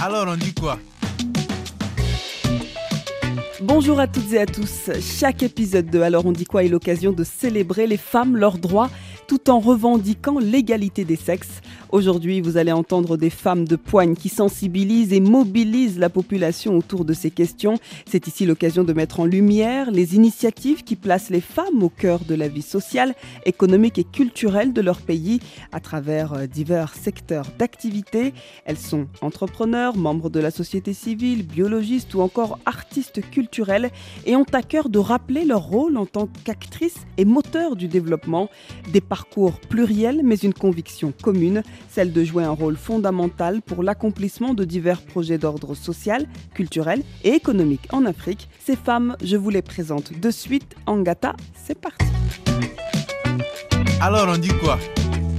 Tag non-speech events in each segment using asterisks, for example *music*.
Alors on dit quoi? Bonjour à toutes et à tous. Chaque épisode de Alors on dit quoi est l'occasion de célébrer les femmes, leurs droits, tout en revendiquant l'égalité des sexes. Aujourd'hui, vous allez entendre des femmes de poigne qui sensibilisent et mobilisent la population autour de ces questions. C'est ici l'occasion de mettre en lumière les initiatives qui placent les femmes au cœur de la vie sociale, économique et culturelle de leur pays à travers euh, divers secteurs d'activité. Elles sont entrepreneurs, membres de la société civile, biologistes ou encore artistes culturels et ont à cœur de rappeler leur rôle en tant qu'actrices et moteurs du développement. Des parcours pluriels mais une conviction commune celle de jouer un rôle fondamental pour l'accomplissement de divers projets d'ordre social, culturel et économique en Afrique. Ces femmes, je vous les présente de suite. Angata, c'est parti. Alors on dit quoi?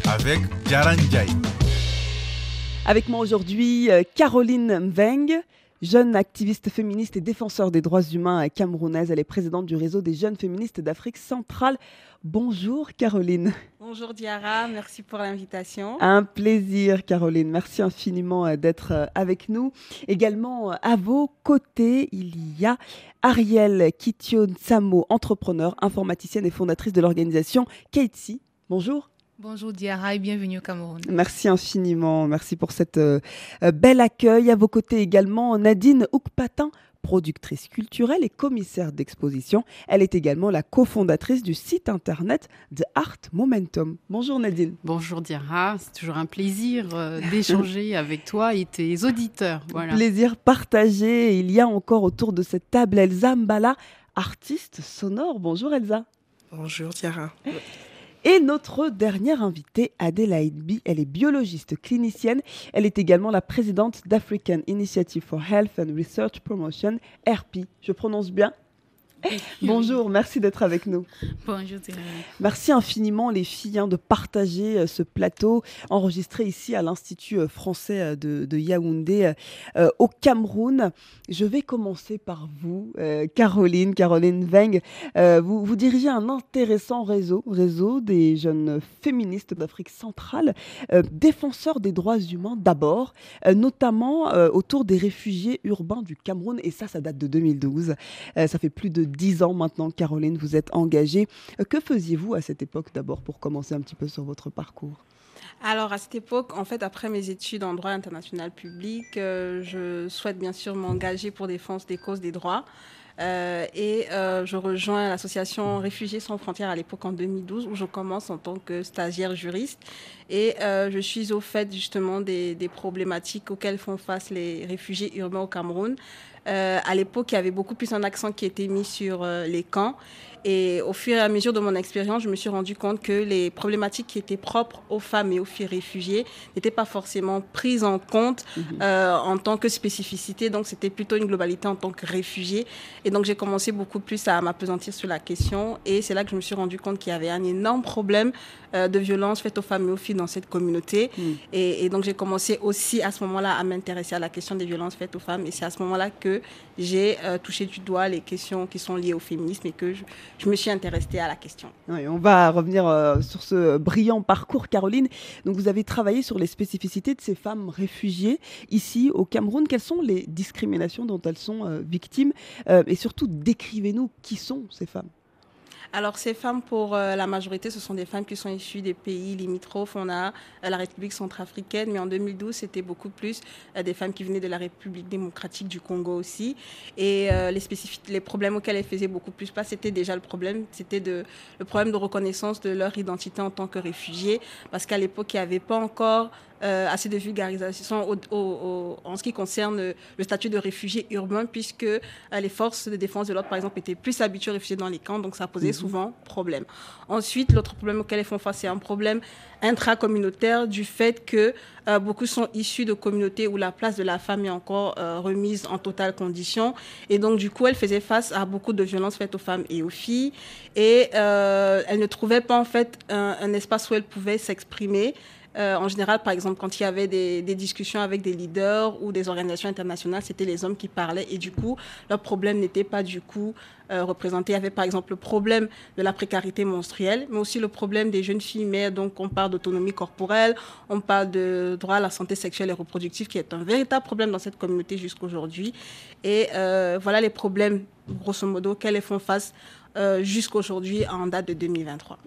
Avec Jaran Jai. Avec moi aujourd'hui, euh, Caroline Mveng. Jeune activiste féministe et défenseur des droits humains camerounaise, elle est présidente du réseau des jeunes féministes d'Afrique centrale. Bonjour Caroline. Bonjour Diara, merci pour l'invitation. Un plaisir Caroline, merci infiniment euh, d'être euh, avec nous. Également euh, à vos côtés, il y a Ariel Kitio Samo, entrepreneur, informaticienne et fondatrice de l'organisation Keitsi. Bonjour. Bonjour Diara et bienvenue au Cameroun. Merci infiniment, merci pour cet bel accueil. À vos côtés également Nadine Oukpatin, productrice culturelle et commissaire d'exposition. Elle est également la cofondatrice du site internet The Art Momentum. Bonjour Nadine. Bonjour Diara, c'est toujours un plaisir euh, d'échanger *laughs* avec toi et tes auditeurs. Voilà. Plaisir partagé. Il y a encore autour de cette table Elsa Mbala, artiste sonore. Bonjour Elsa. Bonjour Diara. Et notre dernière invitée, Adelaide B, elle est biologiste clinicienne. Elle est également la présidente d'African Initiative for Health and Research Promotion, RP. Je prononce bien *laughs* Bonjour, merci d'être avec nous. Bonjour. Merci infiniment les filles hein, de partager euh, ce plateau enregistré ici à l'Institut euh, français euh, de, Yaoundé au Cameroun. Je vais commencer par vous, Caroline, Caroline Weng. vous, vous dirigez un intéressant réseau, réseau des jeunes féministes d'Afrique centrale, défenseurs des droits humains d'abord, notamment autour des réfugiés urbains du Cameroun. Et ça, ça date de 2012. ça fait plus de dix ans maintenant, Caroline, vous êtes engagée. Euh, que faisiez-vous à cette époque d'abord pour commencer un petit peu sur votre parcours? Alors à cette époque, en fait, après mes études en droit international public, euh, je souhaite bien sûr m'engager pour défense des causes des droits. Euh, et je rejoins l'association Réfugiés sans frontières à l'époque en 2012 où je commence en tant que stagiaire juriste et je suis au fait justement des, des, problématiques auxquelles font face les réfugiés urbains au Cameroun. Euh, à l'époque, il y avait beaucoup plus un accent qui était mis sur euh, les camps. Et au fur et à mesure de mon expérience, je me suis rendu compte que les problématiques qui étaient propres aux femmes et aux filles réfugiées n'étaient pas forcément prises en compte mhm. euh, en tant que spécificité. Donc, c'était plutôt une globalité en tant que réfugiés. Et donc, j'ai commencé beaucoup plus à m'apesantir sur la question. Et c'est là que je me suis rendu compte qu'il y avait un énorme problème euh, de violence faite aux femmes et aux filles dans cette communauté. Mm. Et, donc, j'ai commencé aussi à ce moment-là à m'intéresser à la question des violences faites aux femmes. Et c'est à ce moment-là que j'ai euh, touché du doigt les questions qui sont liées au féminisme et que je, me suis intéressée à la question. on va revenir euh, sur ce brillant parcours, Caroline. Donc, vous avez travaillé sur les spécificités de ces femmes réfugiées ici au Cameroun. Quelles sont les discriminations dont elles sont victimes? Et surtout, décrivez-nous qui sont ces femmes. Alors, ces femmes, pour euh, la majorité, ce sont des femmes qui sont issues des pays limitrophes. On a euh, la République centrafricaine, mais en 2012, c'était beaucoup plus euh, des femmes qui venaient de la République démocratique du Congo aussi. Et les, problèmes auxquels elles faisaient beaucoup plus place, c'était déjà le problème, c'était de, le problème de reconnaissance de leur identité en tant que réfugiés, parce qu'à l'époque, il n'y avait pas encore euh, assez de vulgarisation en ce qui concerne le statut de réfugié urbain, puisque euh, les forces de défense de l'ordre, par exemple, étaient plus habituées aux réfugiés dans les camps, donc ça posait mhm. souvent problème. Ensuite, l'autre problème auquel elles font face, c'est un problème intracommunautaire du fait que euh, beaucoup sont issus de communautés où la place de la femme est encore remise en totale condition. Et donc, du coup, elles faisaient face à beaucoup de violences faites aux femmes et aux filles. Et elles ne trouvaient pas, en fait, un espace où elles pouvaient s'exprimer. Euh, en général, par exemple, quand il y avait des, discussions avec des leaders ou des organisations internationales, c'était les hommes qui parlaient et du coup, leur problème n'était pas du coup euh, représenté. Il y avait par exemple le problème de la précarité menstruelle, mais aussi le problème des jeunes filles mères. Donc, on parle d'autonomie corporelle, on parle de droit à la santé sexuelle et reproductive, qui est un véritable problème dans cette communauté jusqu'aujourd'hui. Et euh, voilà les problèmes, grosso modo, auxquels elles font face euh, jusqu'aujourd'hui en date de 2023.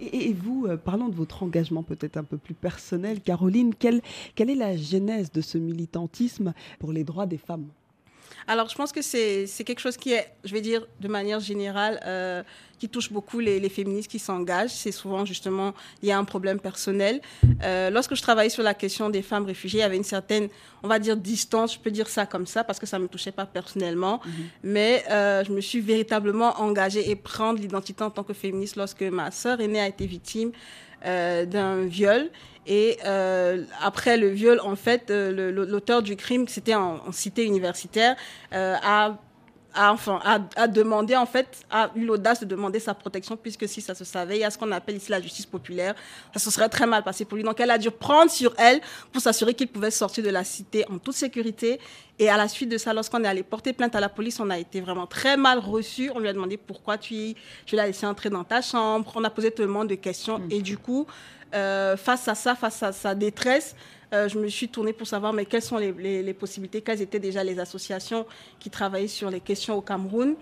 Et, et vous, euh, parlons de votre engagement peut-être un peu plus personnel, Caroline, quelle, quelle est la genèse de ce militantisme pour les droits des femmes? Alors, je pense que c'est quelque chose qui est, je vais dire, de manière générale, euh, qui touche beaucoup les, les féministes qui s'engagent. C'est souvent, justement, il y a un problème personnel. Euh, lorsque je travaillais sur la question des femmes réfugiées, il y avait une certaine, on va dire, distance, je peux dire ça comme ça, parce que ça ne me touchait pas personnellement. Mm -hmm. Mais euh, je me suis véritablement engagée et prendre l'identité en tant que féministe lorsque ma sœur aînée a été victime d'un viol. Et euh, après le viol, en fait, euh, l'auteur du crime, c'était en, en, cité universitaire, euh, a a, enfin, a, a, demandé, en fait, a eu l'audace de demander sa protection, puisque si ça se savait, il y a ce qu'on appelle ici la justice populaire. Ça se serait très mal passé pour lui. Donc, elle a dû prendre sur elle pour s'assurer qu'il pouvait sortir de la cité en toute sécurité. Et à la suite de ça, lorsqu'on est allé porter plainte à la police, on a été vraiment très mal reçu. On lui a demandé pourquoi tu, tu l'as laissé entrer dans ta chambre? On a posé tellement de questions. Mmh. Et du coup, euh, face à ça, face à sa détresse, euh, je me suis tournée pour savoir mais quelles sont les, possibilités, quelles étaient déjà les associations qui travaillaient sur les questions au Cameroun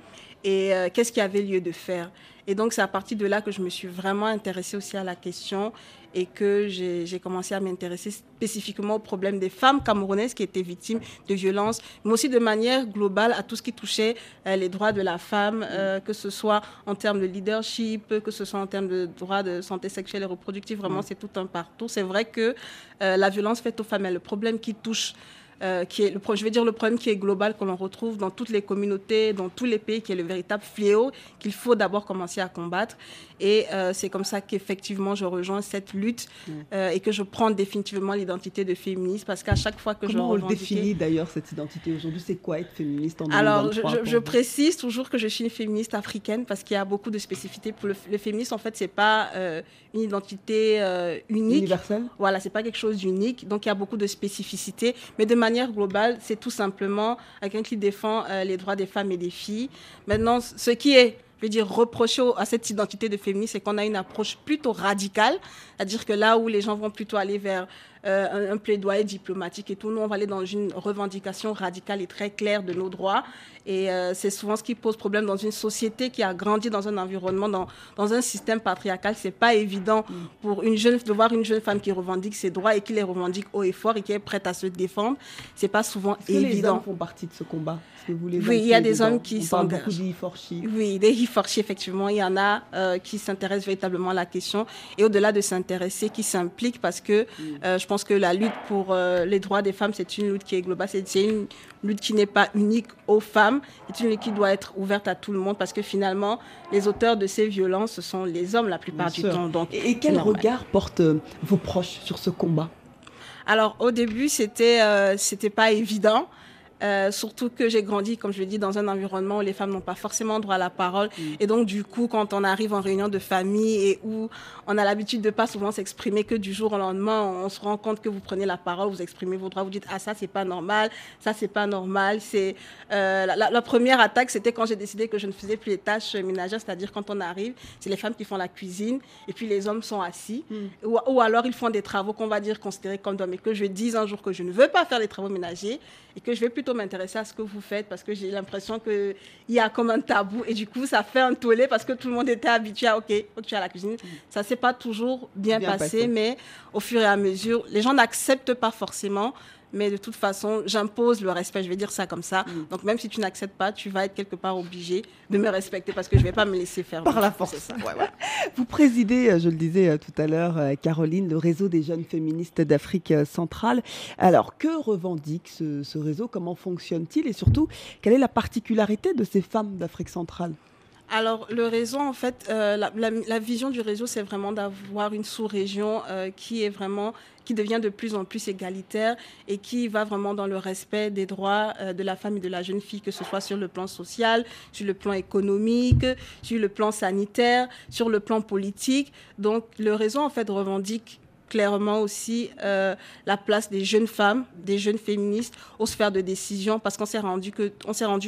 et euh, qu'est-ce qu'il y avait lieu de faire. Et donc c'est à partir de là que je me suis vraiment intéressée aussi à la question et que j'ai commencé à m'intéresser spécifiquement au problème des femmes camerounaises qui étaient victimes de violences, mais aussi de manière globale à tout ce qui touchait euh, les droits de la femme, euh, que ce soit en termes de leadership, que ce soit en termes de droits de santé sexuelle et reproductive. Vraiment, mmh. c'est tout un partout. C'est vrai que euh, la violence faite aux femmes est le problème qui touche euh, qui est le, je vais dire le problème qui est global, que l'on retrouve dans toutes les communautés, dans tous les pays, qui est le véritable fléau qu'il faut d'abord commencer à combattre. Et euh, c'est comme ça qu'effectivement je rejoins cette lutte mmh. euh, et que je prends définitivement l'identité de féministe parce qu'à chaque fois que Comment je on le définit d'ailleurs cette identité aujourd'hui? C'est quoi être féministe en Alors je, je, je précise toujours que je suis une féministe africaine parce qu'il y a beaucoup de spécificités. Pour le, le féminisme, en fait, c'est pas euh, une identité euh, unique. Universelle? Voilà, c'est pas quelque chose d'unique. Donc il y a beaucoup de spécificités. Mais de manière globale, c'est tout simplement quelqu'un qui défend euh, les droits des femmes et des filles. Maintenant, ce qui est je veux dire, à cette identité de féministe, c'est qu'on a une approche plutôt radicale, c'est-à-dire que là où les gens vont plutôt aller vers euh, un, plaidoyer diplomatique et tout, nous, on va aller dans une revendication radicale et très claire de nos droits. Et euh, c'est souvent ce qui pose problème dans une société qui a grandi dans un environnement, dans, dans un système patriarcal. C'est pas évident mm. pour une jeune, de voir une jeune femme qui revendique ses droits et qui les revendique haut et fort et qui est prête à se défendre. C'est pas souvent évident. Que les hommes font partie de ce combat? Que vous les Oui, il y a des dedans. hommes? qui On s'engagent. parle beaucoup d'e Oui, des e effectivement. Il y en a euh, qui s'intéressent véritablement à la question et au-delà de s'intéresser, qui s'impliquent parce que mm. euh, je pense que la lutte pour euh, les droits des femmes, c'est une lutte qui est globale. C'est une lutte qui n'est pas unique aux femmes. C'est une lutte qui doit être ouverte à tout le monde parce que finalement, les auteurs de ces violences, ce sont les hommes la plupart Bien du sûr. temps. Donc, Et, et quel regard portent euh, vos proches sur ce combat? Alors, au début, c'était euh, c'était pas évident. Euh, surtout que j'ai grandi, comme je l'ai dit, dans un environnement où les femmes n'ont pas forcément droit à la parole. Mm. Et donc, du coup, quand on arrive en réunion de famille et où on a l'habitude de pas souvent s'exprimer que du jour au lendemain, on se rend compte que vous prenez la parole, vous exprimez vos droits, vous dites ah ça c'est pas normal, ça c'est pas normal. C'est euh, la, la, première attaque, c'était quand j'ai décidé que je ne faisais plus les tâches ménagères, c'est-à-dire quand on arrive, c'est les femmes qui font la cuisine et puis les hommes sont assis, mm. ou, ou, alors ils font des travaux qu'on va dire considérés comme d'hommes et que je dise un jour que je ne veux pas faire les travaux ménagers et que je vais plutôt m'intéresser à ce que vous faites parce que j'ai l'impression qu'il y a comme un tabou et du coup ça fait un tollé parce que tout le monde était habitué à ok, ok tu as la cuisine. Mmh. Ça s'est pas toujours bien, bien passé, passé, mais au fur et à mesure, les gens n'acceptent pas forcément. Mais de toute façon, j'impose le respect, je vais dire ça comme ça. Mmh. Donc même si tu n'acceptes pas, tu vas être quelque part obligé de me respecter parce que je ne vais pas me laisser faire. Par la force. Ça. Ouais, ouais. Vous présidez, je le disais tout à l'heure, Caroline, le réseau des jeunes féministes d'Afrique centrale. Alors, que revendique ce, ce réseau? Comment fonctionne-t-il? Et surtout, quelle est la particularité de ces femmes d'Afrique centrale? Alors, le réseau, en fait, euh, la, vision du réseau, c'est vraiment d'avoir une sous-région euh, qui est vraiment, qui devient de plus en plus égalitaire et qui va vraiment dans le respect des droits euh, de la femme et de la jeune fille, que ce soit sur le plan social, sur le plan économique, sur le plan sanitaire, sur le plan politique. Donc, le réseau, en fait, revendique clairement aussi euh, la place des jeunes femmes, des jeunes féministes aux sphères de décision, parce qu'on s'est rendu,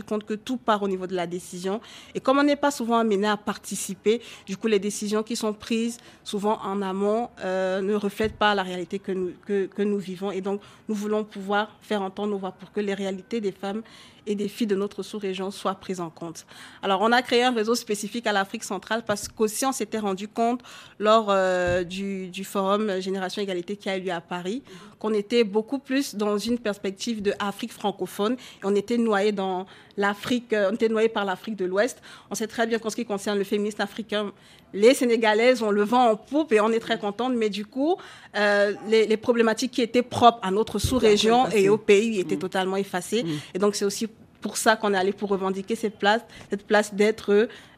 compte que tout part au niveau de la décision. Et comme on n'est pas souvent amené à participer, du coup, les décisions qui sont prises souvent en amont euh, ne reflètent pas la réalité que nous vivons. Et donc, nous voulons pouvoir faire entendre nos voix pour que les réalités des femmes et des filles de notre sous-région soient prises en compte. Alors, on a créé un réseau spécifique à l'Afrique centrale parce qu'aussi on s'était rendu compte lors euh, du, du, forum Génération Égalité qui a eu lieu à Paris qu'on était beaucoup plus dans une perspective de Afrique francophone. Et on était noyé dans l'Afrique, euh, on était noyé par l'Afrique de l'Ouest. On sait très bien qu'en ce qui concerne le féminisme africain, les Sénégalaises ont le vent en poupe et on est très contente. Mais du coup, euh, les, les, problématiques qui étaient propres à notre sous-région et au pays étaient mmh. totalement effacées. Mmh. Et donc, c'est aussi pour ça qu'on est allé pour revendiquer cette place, cette place d'être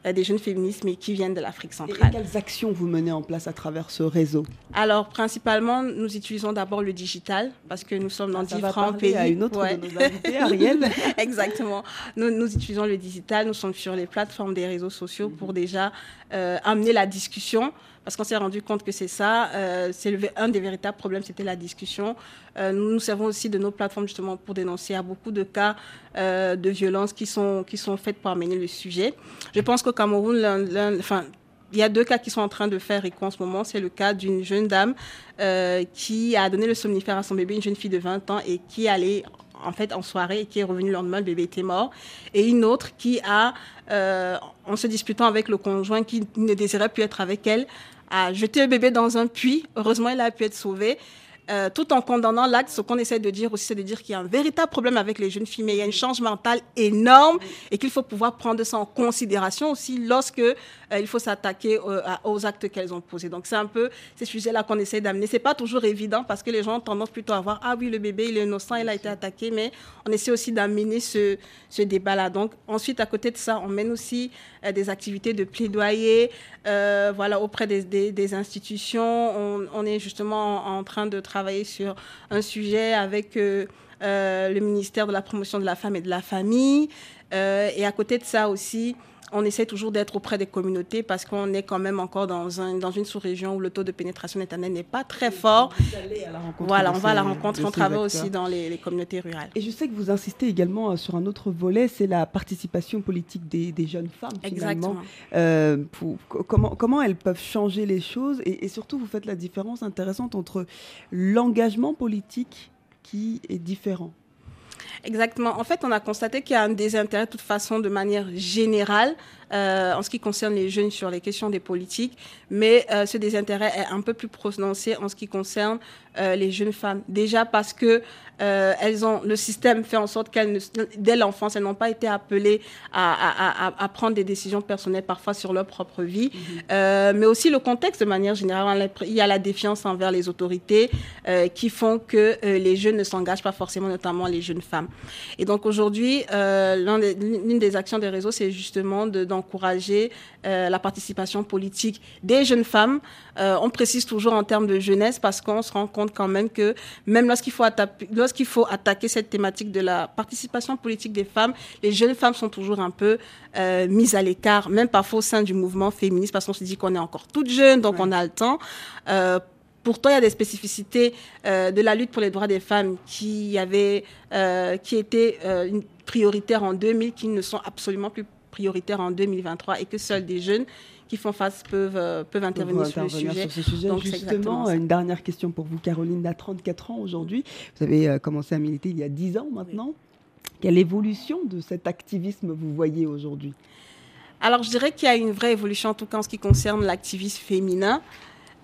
euh, des jeunes féministes, mais qui viennent de l'Afrique centrale. Et quelles actions vous menez en place à travers ce réseau? Alors, principalement, nous utilisons d'abord le digital, parce que nous sommes dans ça différents va pays. à une autre ouais. de nos invités, Ariel. *laughs* Exactement. Nous, nous, utilisons le digital, nous sommes sur les plateformes des réseaux sociaux pour déjà euh, amener la discussion parce qu'on s'est rendu compte que c'est ça. Euh, c'est un des véritables problèmes, c'était la discussion. Euh, nous nous servons aussi de nos plateformes justement pour dénoncer à beaucoup de cas euh, de violence qui sont, qui sont faites pour amener le sujet. Je pense qu'au Cameroun, enfin, il y a deux cas qui sont en train de faire écho en ce moment. C'est le cas d'une jeune dame qui a donné le somnifère à son bébé, une jeune fille de 20 ans, et qui allait en fait en soirée et qui est revenue le lendemain, le bébé était mort. Et une autre qui a, en se disputant avec le conjoint qui ne désirait plus être avec elle, a jeté le bébé dans un puits. Heureusement, il a pu être sauvé. Euh, tout en condamnant l'acte, ce qu'on essaie de dire aussi, c'est de dire qu'il y a un véritable problème avec les jeunes filles, mais il y a une charge mentale énorme et qu'il faut pouvoir prendre ça en considération aussi lorsque euh, il faut s'attaquer euh, aux actes qu'elles ont posés. Donc c'est un peu ces sujets-là qu'on essaie d'amener. C'est pas toujours évident parce que les gens ont tendance plutôt à voir ah oui le bébé il est innocent, il a été attaqué, mais on essaie aussi d'amener ce, ce débat-là. Donc ensuite à côté de ça, on mène aussi euh, des activités de plaidoyer, voilà auprès des, des, des institutions. On, on, est justement en, en train de travailler sur un sujet avec euh, euh, le ministère de la promotion de la femme et de la famille. Euh, et à côté de ça aussi, on essaie toujours d'être auprès des communautés parce qu'on est quand même encore dans, un, dans une sous-région où le taux de pénétration internet n'est pas très fort. Voilà, on va à la rencontre, on travaille aussi dans les, les, communautés rurales. Et je sais que vous insistez également sur un autre volet, c'est la participation politique des, des jeunes femmes. Exactement. Euh, pour, comment, comment elles peuvent changer les choses et, et surtout, vous faites la différence intéressante entre l'engagement politique qui est différent Exactement. En fait, on a constaté qu'il y a un désintérêt de toute façon de manière générale euh, en ce qui concerne les jeunes sur les questions des politiques, mais euh, ce désintérêt est un peu plus prononcé en ce qui concerne euh, les jeunes femmes. Déjà parce que elles ont le système fait en sorte qu'elles, dès l'enfance, elles n'ont pas été appelées à, à, à, à, prendre des décisions personnelles parfois sur leur propre vie, mmh. mais aussi le contexte de manière générale. Il y a la défiance envers les autorités qui font que les jeunes ne s'engagent pas forcément, notamment les jeunes femmes. Et donc aujourd'hui, l'une des, des, actions des réseaux, c'est justement de, d'encourager euh, la participation politique des jeunes femmes. Euh, on précise toujours en termes de jeunesse parce qu'on se rend compte quand même que même lorsqu'il faut, attaquer cette thématique de la participation politique des femmes, les jeunes femmes sont toujours un peu euh, mises à l'écart, même parfois au sein du mouvement féministe parce qu'on se dit qu'on est encore toute jeune, donc on a le temps. Euh, Pourtant, il y a des spécificités de la lutte pour les droits des femmes qui, avaient, qui étaient euh, prioritaires en 2000, qui ne sont absolument plus prioritaires en 2023 et que seuls des jeunes qui font face peuvent, euh, peuvent intervenir, sur, intervenir le sur ce sujet. Donc, Justement, une dernière question pour vous, Caroline, à 34 ans aujourd'hui. Vous avez euh, commencé à militer il y a 10 ans maintenant. Oui. Quelle évolution de cet activisme vous voyez aujourd'hui? Alors, je dirais qu'il y a une vraie évolution, en tout cas en ce qui concerne l'activisme féminin.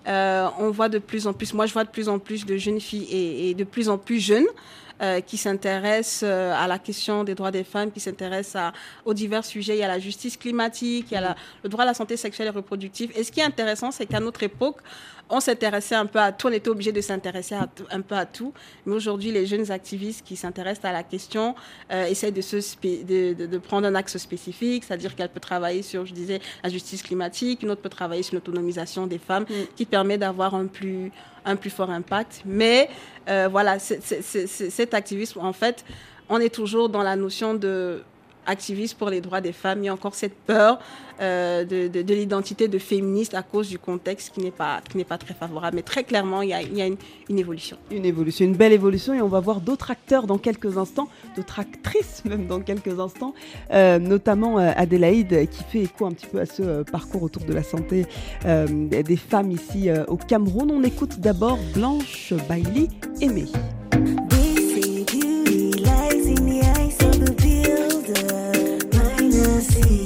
Euh, on voit de plus en plus, moi je vois de plus en plus de jeunes filles et, et de plus en plus jeunes euh, qui s'intéressent euh, à la question des droits des femmes, qui s'intéressent aux divers sujets. Il y a la justice climatique, il y a la, le droit à la santé sexuelle et reproductive. Et ce qui est intéressant, c'est qu'à notre époque, on s'intéressait un peu à tout, on était obligé de s'intéresser un peu à tout. Mais aujourd'hui, les jeunes activistes qui s'intéressent à la question euh, essaient de, se de, de, de, prendre un axe spécifique, c'est-à-dire qu'elle peut travailler sur, je disais, la justice climatique, une autre peut travailler sur l'autonomisation des femmes, mm. qui permet d'avoir un plus, un plus fort impact. Mais euh, voilà, cet activisme, en fait, on est toujours dans la notion de activiste pour les droits des femmes, il y a encore cette peur euh, de, de, de l'identité de féministe à cause du contexte qui n'est pas, qui n'est pas très favorable. Mais très clairement, il y a, une, évolution. Une évolution, une belle évolution. Et on va voir d'autres acteurs dans quelques instants, d'autres actrices *laughs* même dans quelques instants, euh, notamment euh, Adélaïde qui fait écho un petit peu à ce parcours autour de la santé des femmes ici au Cameroun. On écoute d'abord Blanche Bailey, Aimée. Your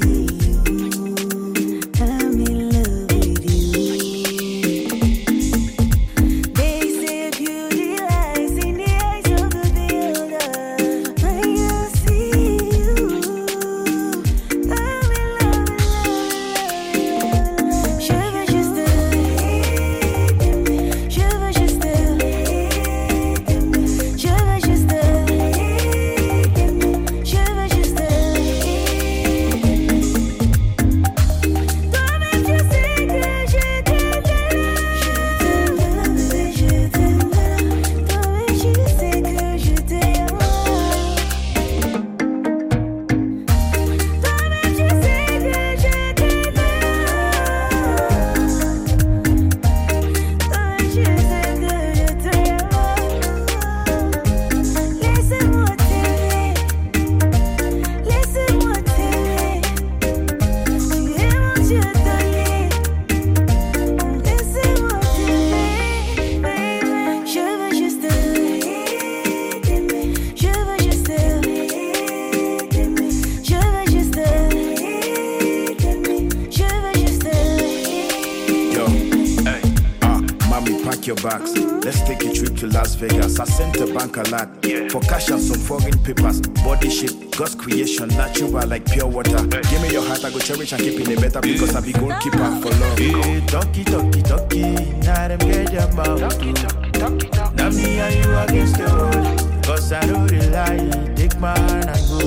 talkie, talkie, talkie, now them get your mouth. Now me and you against the world. Cause I know the lie, take my hand and go.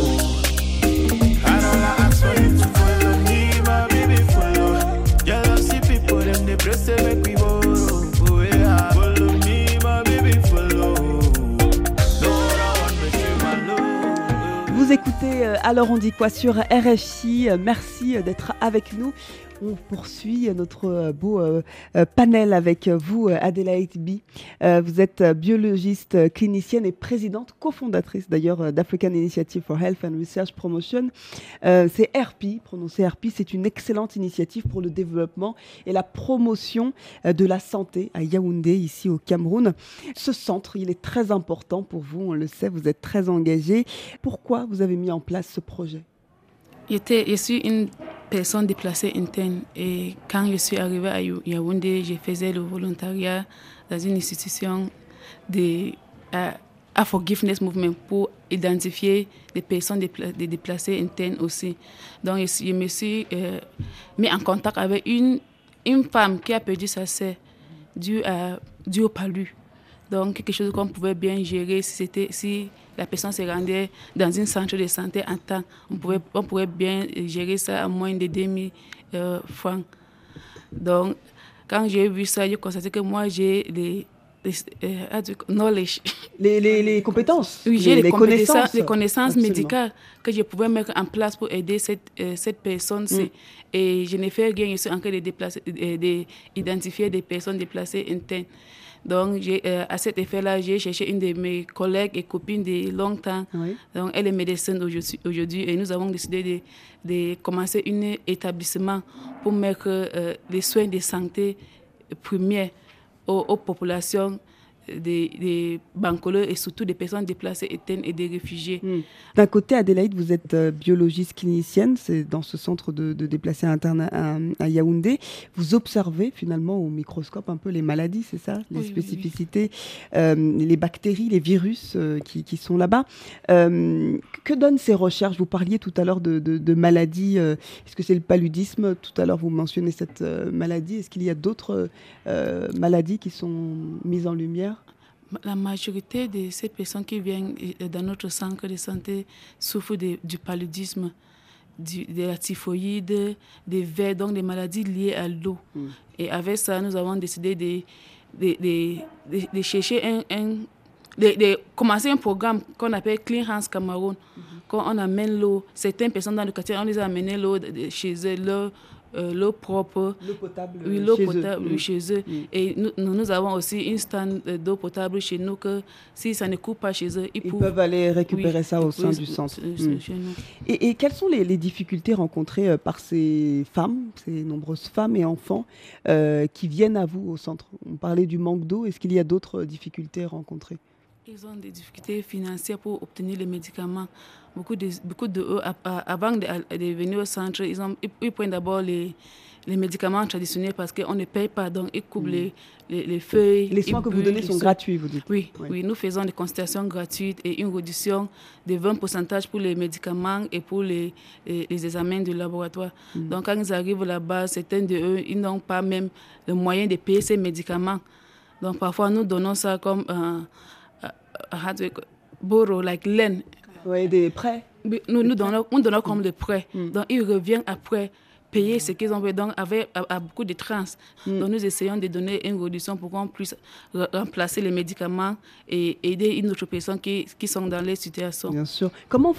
And all I ask for you to follow me, my baby, follow. Jealousy people, them they press they make we borrow. Yeah. Follow me, my baby, follow. No one want me share my love. Vous écoutez euh, Alors on dit quoi sur RFI. Euh, Merci euh, d'être avec nous. On poursuit notre euh, beau euh, euh, panel avec vous, Adélaïde B. Vous êtes biologiste, clinicienne et présidente, cofondatrice d'ailleurs d'African Initiative for Health and Research Promotion. C'est RP, prononcé RP, c'est une excellente initiative pour le développement et la promotion de la santé à Yaoundé, ici au Cameroun. Ce centre, il est très important pour vous, on le sait, vous êtes très engagé. Pourquoi vous avez mis en place ce projet? J'étais- Je suis une personne déplacée interne et quand je suis arrivée à Ya- Yaoundé, je faisais le volontariat dans une institution de a Forgiveness Movement pour identifier des personnes déplacées internes aussi. Donc je, me suis euh, mis en contact avec une, une femme qui a perdu sa sœur dû, à, dû au palu. Donc, quelque chose qu'on pouvait bien gérer si, c'était, si la personne se rendait dans un centre de santé en temps. On, pouvait, on pourrait bien gérer ça à moins de 2000 euh, francs. Donc, quand j'ai vu ça, j'ai constaté que moi, j'ai des, euh, les, les, les compétences, Oui, j'ai les, connaissances, connaissances, les connaissances Absolument. médicales que je pouvais mettre en place pour aider cette, euh, cette personne. Mm. Et je n'ai fait rien, je suis en train de déplacer- euh, de- d'identifier des personnes déplacées internes. Donc, euh, à cet effet-là, j'ai cherché une de mes collègues et copines de longtemps. Oui. Donc, elle est médecin aujourd'hui et nous avons décidé de, de commencer un établissement pour mettre euh, les soins de santé premiers aux, aux populations des, des bancoleurs et surtout des personnes déplacées internes et des réfugiés. Hmm. D'un côté, Adélaïde, vous êtes euh, biologiste clinicienne, c'est dans ce centre de, de déplacés internes à, à Yaoundé. Vous observez finalement au microscope un peu les maladies, c'est ça? Les Oui, oui, oui. spécificités, euh, les bactéries, les virus euh, qui, qui sont là-bas. Que donnent ces recherches? Vous parliez tout à l'heure de, de- de maladies. Est-ce que c'est le paludisme? Tout à l'heure, vous mentionnez cette maladie. Est-ce qu'il y a d'autres maladies qui sont mises en lumière? La majorité de ces personnes qui viennent euh, dans notre centre de santé souffrent de- du paludisme, du- de la typhoïde, des vers, donc des maladies liées à l'eau. Mm. Et avec ça, nous avons décidé de, chercher un, un- de, de commencer un programme qu'on appelle Clean Hands Cameroun, quand on amène l'eau, certaines personnes dans le quartier, on les a amené l'eau chez eux, euh, l'eau propre. L'eau potable Oui, l'eau chez eux. potable Mm. chez eux. Mm. Et nous, nous, avons aussi une stand euh, d'eau potable chez nous que si ça ne coupe pas chez eux, ils, Ils peuvent, aller récupérer oui, ça au sein du centre. Mm. chez nous. Et, et quelles sont les, les difficultés rencontrées euh, par ces femmes, ces nombreuses femmes et enfants euh, qui viennent à vous au centre? On parlait du manque d'eau. Est-ce qu'il y a d'autres difficultés rencontrées? Ils ont des difficultés financières pour obtenir les médicaments. Beaucoup de, beaucoup de eux, avant de, de venir au centre, ils, ont, ils, prennent d'abord les, les médicaments traditionnels parce qu'on ne paye pas, donc ils coupent les, les, les feuilles. Mm. Les soins que vous donnez sont gratuits, vous dites Oui, Oui. oui, nous faisons des consultations gratuites et une réduction de 20% pour les médicaments et pour les, les, les examens de laboratoire. Mm. Donc, quand ils arrivent là-bas, certains de eux, ils n'ont pas même le moyen de payer ces médicaments. Donc, parfois, nous donnons ça comme un how do borrow, like lend. Oui, des prêts. Nous, nous donnons, nous donnons comme des prêts. Mm. Donc, ils reviennent après payer ce qu'ils ont fait. Donc, avec à, à beaucoup de trans. Mm. Donc, nous essayons de donner une réduction pour qu'on puisse re- remplacer les médicaments et aider une autre personne qui, qui sont dans les situations. Bien sûr. Comment,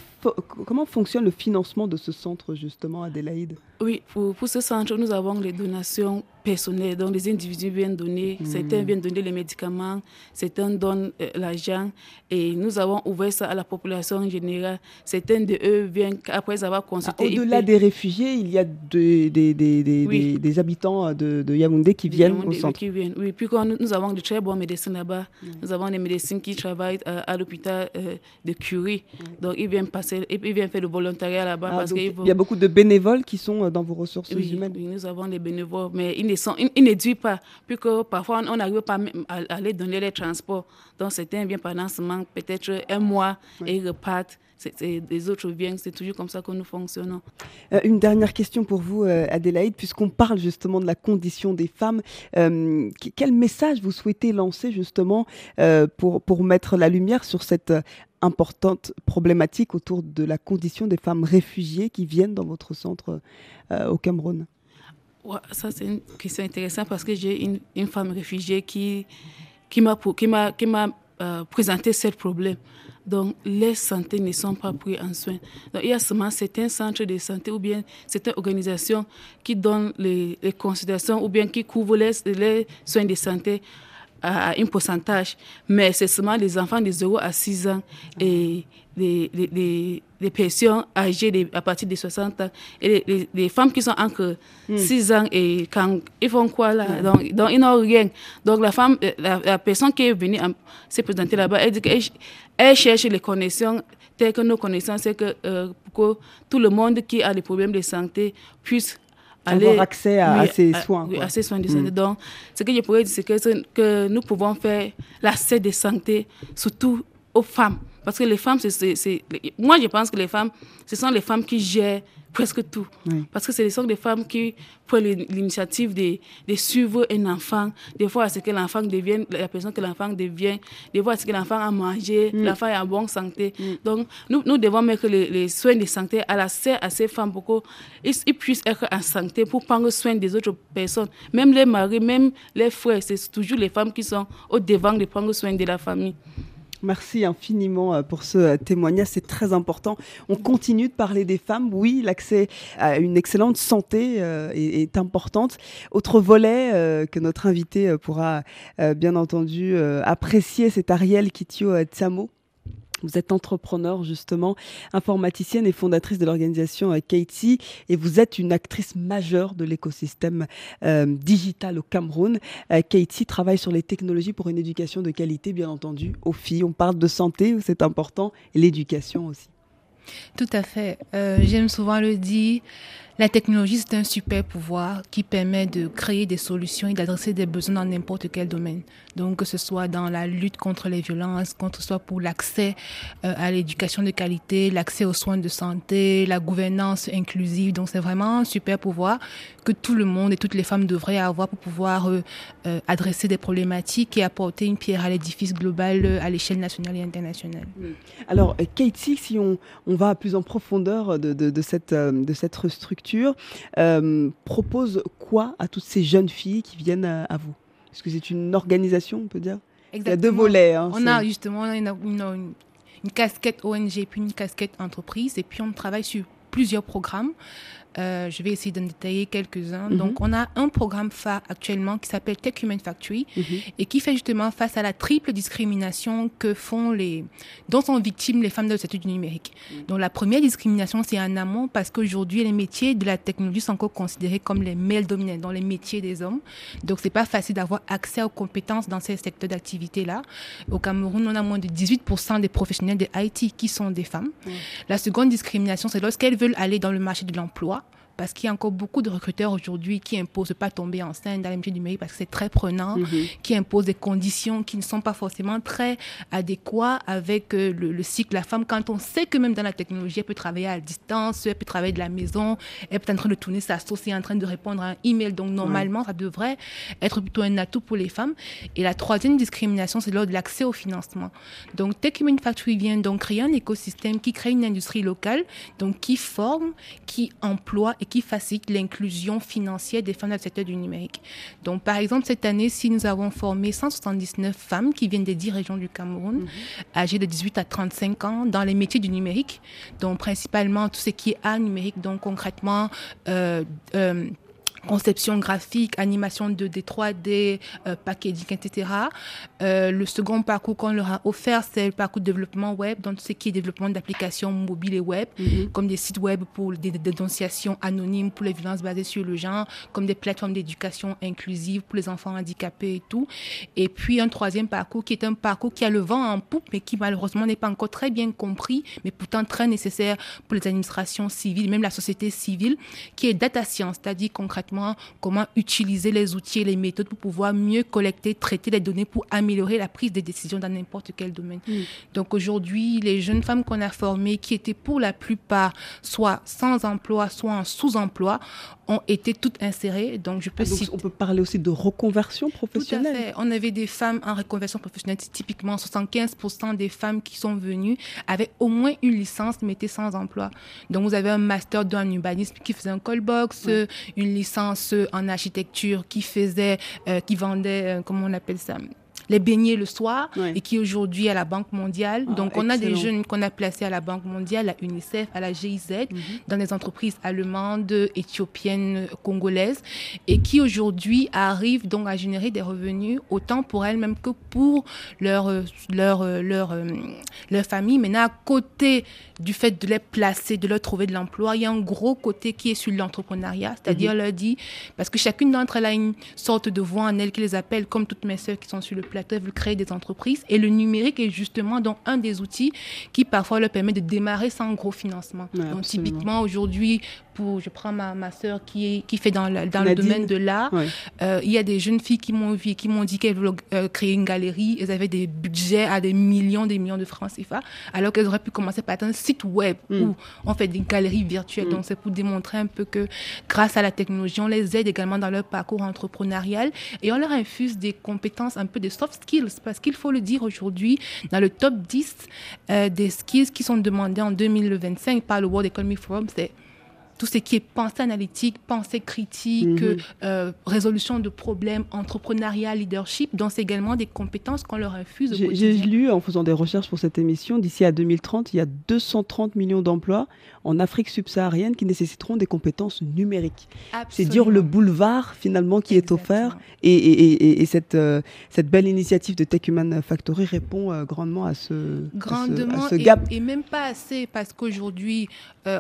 comment fonctionne le financement de ce centre, justement, Adélaïde? Oui, pour, pour ce centre, nous avons les donations personnelles. Donc, les individus viennent donner, certains viennent donner les médicaments, certains donnent euh, l'argent. Et nous avons ouvert ça à la population générale. Certains de eux viennent, après avoir Ah, consulté. ils Au-delà des réfugiés, il y a des, des, des, des, Oui. des- des habitants de, de Yaoundé qui viennent gens au centre. Qui viennent. Oui, puis quand nous, nous avons de très bons médecins là-bas. Nous avons des médecins qui travaillent euh, à l'hôpital euh, de Curie. Donc, ils viennent passer, ils viennent faire le volontariat là-bas Ah, parce donc, qu'ils il vont. y a beaucoup de bénévoles qui sont dans vos ressources Oui, humaines. oui, nous avons des bénévoles, mais ils ne, sont, ils, ils ne durent pas, puisque parfois on n'arrive pas à, à aller donner les transports. Donc certains viennent pendant seulement peut-être un mois et ils repartent. C'est- les autres viennent, c'est toujours comme ça que nous fonctionnons. Euh, une dernière question pour vous, euh, Adélaïde, puisqu'on parle justement de la condition des femmes. Euh, qu- quel message vous souhaitez lancer justement euh, pour, pour mettre la lumière sur cette importante problématique autour de la condition des femmes réfugiées qui viennent dans votre centre euh, au Cameroun? Ça, c'est une question intéressante parce que j'ai une, une femme réfugiée qui, qui m'a qui m'a qui m'a, euh, présenté ce problème. Donc, les santé ne sont pas pris en soin. Donc, il y a seulement certains centres de santé ou bien certaines organisations qui donnent les, les consultations ou bien qui couvrent les, les soins de santé à, un pourcentage. Mais c'est seulement les enfants de 0 à 6 ans et les, les personnes âgées de- à partir de 60 ans et les, les, les femmes qui sont entre 6 ans et quand ils font quoi là? Donc, donc ils n'ont rien. Donc la femme, euh, la, la personne qui est venue en- se présenter là-bas, elle dit qu'elle elle cherche les connexions telles que nos connaissances, c'est que, euh, pour que tout le monde qui a des problèmes de santé puisse aller Avoir accès à- à ces à- soins, oui, quoi. à ces soins de santé. Donc, ce que je pourrais dire, c'est que, que nous pouvons faire l'accès de santé, surtout aux femmes. Parce que les femmes, c'est, c'est- c'est- moi, je pense que les femmes, ce sont les femmes qui gèrent presque tout. Oui. Parce que ce sont des femmes qui prennent l'initiative de, de suivre un enfant, des fois à ce que l'enfant devienne, la personne que l'enfant devient, des fois à ce que l'enfant a mangé, l'enfant est en bonne santé. Donc, nous, nous devons mettre les, les soins de santé à l'accès à ces femmes pour qu'ils ils puissent être en santé pour prendre soin des autres personnes. Même les maris, même les frères, c'est toujours les femmes qui sont au devant de prendre soin de la famille. Merci infiniment euh, pour ce euh, témoignage, c'est très important. On continue de parler des femmes. Oui, l'accès à une excellente santé euh, est, importante. Autre volet que notre invité pourra bien entendu apprécier, c'est Ariel Kitio Tsamo. Vous êtes entrepreneur justement, informaticienne et fondatrice de l'organisation euh, Katie et vous êtes une actrice majeure de l'écosystème euh, digital au Cameroun. Euh, Katie travaille sur les technologies pour une éducation de qualité, bien entendu, aux filles. On parle de santé, c'est important, et l'éducation aussi. Tout à fait. Euh, J'aime souvent le dire, la technologie, c'est un super pouvoir qui permet de créer des solutions et d'adresser des besoins dans n'importe quel domaine. Donc, que ce soit dans la lutte contre les violences, que ce soit pour l'accès euh, à l'éducation de qualité, l'accès aux soins de santé, la gouvernance inclusive. Donc, c'est vraiment un super pouvoir que tout le monde et toutes les femmes devraient avoir pour pouvoir euh, euh, adresser des problématiques et apporter une pierre à l'édifice global à l'échelle nationale et internationale. Alors, Katie, si on, va plus en profondeur de, cette, de cette structure, euh, propose quoi à toutes ces jeunes filles qui viennent à, à vous? Est-ce que c'est une organisation, on peut dire? Il y a deux Exactement. volets. hein, On a justement une, une- une- une casquette ONG puis une casquette entreprise. Et puis on travaille sur plusieurs programmes. Euh, je vais essayer d'en détailler quelques-uns. Mhm. Donc, on a un programme phare actuellement qui s'appelle Tech Human Factory Mhm. et qui fait justement face à la triple discrimination que font les, dont sont victimes les femmes de statut du numérique. Donc, la première discrimination, c'est en amont parce qu'aujourd'hui, les métiers de la technologie sont encore considérés comme les male dominants, dans les métiers des hommes. Donc, c'est pas facile d'avoir accès aux compétences dans ces secteurs d'activité-là. Au Cameroun, on a moins de 18% des professionnels de IT qui sont des femmes. La seconde discrimination, c'est lorsqu'elles veulent aller dans le marché de l'emploi. Parce qu'il y a encore beaucoup de recruteurs aujourd'hui qui imposent de pas tomber enceinte dans les métiers du numérique parce que c'est très prenant, Mhm. qui imposent des conditions qui ne sont pas forcément très adéquates avec euh, le, le cycle de la femme. Quand on sait que même dans la technologie, elle peut travailler à distance, elle peut travailler de la maison, elle peut être en train de tourner sa sauce et en train de répondre à un email. Donc normalement, ça devrait être plutôt un atout pour les femmes. Et la troisième discrimination, c'est lors de l'accès au financement. Donc Tech Human Factory vient donc créer un écosystème qui crée une industrie locale, donc qui forme, qui emploie et qui facilite l'inclusion financière des femmes dans le secteur du numérique. Donc par exemple, cette année, si nous avons formé 179 femmes qui viennent des 10 régions du Cameroun, âgées de 18 à 35 ans, dans les métiers du numérique, donc principalement tout ce qui est art numérique, donc concrètement... Euh, euh, conception graphique, animation de d 3D, euh, packaging, etc. Euh, le second parcours qu'on leur a offert, c'est le parcours de développement web, donc tout ce qui est développement d'applications mobiles et web, comme des sites web pour des dénonciations anonymes pour les violences basées sur le genre, comme des plateformes d'éducation inclusive pour les enfants handicapés et tout. Et puis un troisième parcours qui est un parcours qui a le vent en poupe, mais qui malheureusement n'est pas encore très bien compris, mais pourtant très nécessaire pour les administrations civiles, même la société civile, qui est data science, c'est-à-dire concrètement comment utiliser les outils et les méthodes pour pouvoir mieux collecter, traiter les données pour améliorer la prise des décisions dans n'importe quel domaine. Donc aujourd'hui, les jeunes femmes qu'on a formées, qui étaient pour la plupart soit sans emploi, soit en sous-emploi, ont été toutes insérées. Donc je peux Ah, donc, citer... on peut parler aussi de reconversion Tout à professionnelle. fait. On avait des femmes en reconversion professionnelle. Typiquement, 75% des femmes qui sont venues avaient au moins une licence, mais étaient sans emploi. Donc, vous avez un master 2 en urbanisme qui faisait un callbox, euh, une licence euh, en architecture qui faisait, euh, qui vendait, euh, comment on appelle ça? Les beignets le soir Ouais. et qui aujourd'hui à la Banque mondiale. Ah, Donc on a des jeunes qu'on a placés à la Banque mondiale, à UNICEF, à la GIZ, Mhm. dans des entreprises allemandes, éthiopiennes, congolaises, et qui aujourd'hui arrivent donc à générer des revenus autant pour elles-mêmes que pour leur, leur, leur, leur famille. Maintenant, à côté du fait de les placer, de leur trouver de l'emploi, il y a un gros côté qui est sur l'entrepreneuriat, c'est-à-dire leur dit, parce que chacune d'entre elles a une sorte de voix en elle qui les appelle, comme toutes mes sœurs qui sont sur le plateau, elles veulent créer des entreprises. Et le numérique est justement donc un des outils qui parfois leur permet de démarrer sans gros financement. Ouais, donc absolument. typiquement aujourd'hui, pour, je prends ma, ma sœur qui, est, qui fait dans, le- dans le domaine de l'art, Ouais. euh, il y a des jeunes filles qui m'ont vu, qui m'ont dit qu'elles voulaient euh, créer une galerie. Elles avaient des budgets à des millions, des millions de francs CFA, alors qu'elles auraient pu commencer par un site web Mm. où on fait des galeries virtuelles. Donc c'est pour démontrer un peu que grâce à la technologie, on les aide également dans leur parcours entrepreneurial et on leur infuse des compétences, un peu de soft skills, parce qu'il faut le dire aujourd'hui, dans le top 10 euh, des skills qui sont demandés en 2025 par le World Economic Forum, c'est tout ce qui est pensée analytique, pensée critique, Mhm. euh, résolution de problèmes, entrepreneuriat, leadership. Donc, c'est également des compétences qu'on leur infuse J'ai lu en faisant des recherches pour cette émission, d'ici à 2030, il y a 230 millions d'emplois en Afrique subsaharienne qui nécessiteront des compétences numériques. C'est dire le boulevard finalement qui est offert et, et- et- et cette, euh, cette belle initiative de Tech Human Factory répond euh, grandement à ce, à ce- grandement à ce et, gap. et même pas assez parce qu'aujourd'hui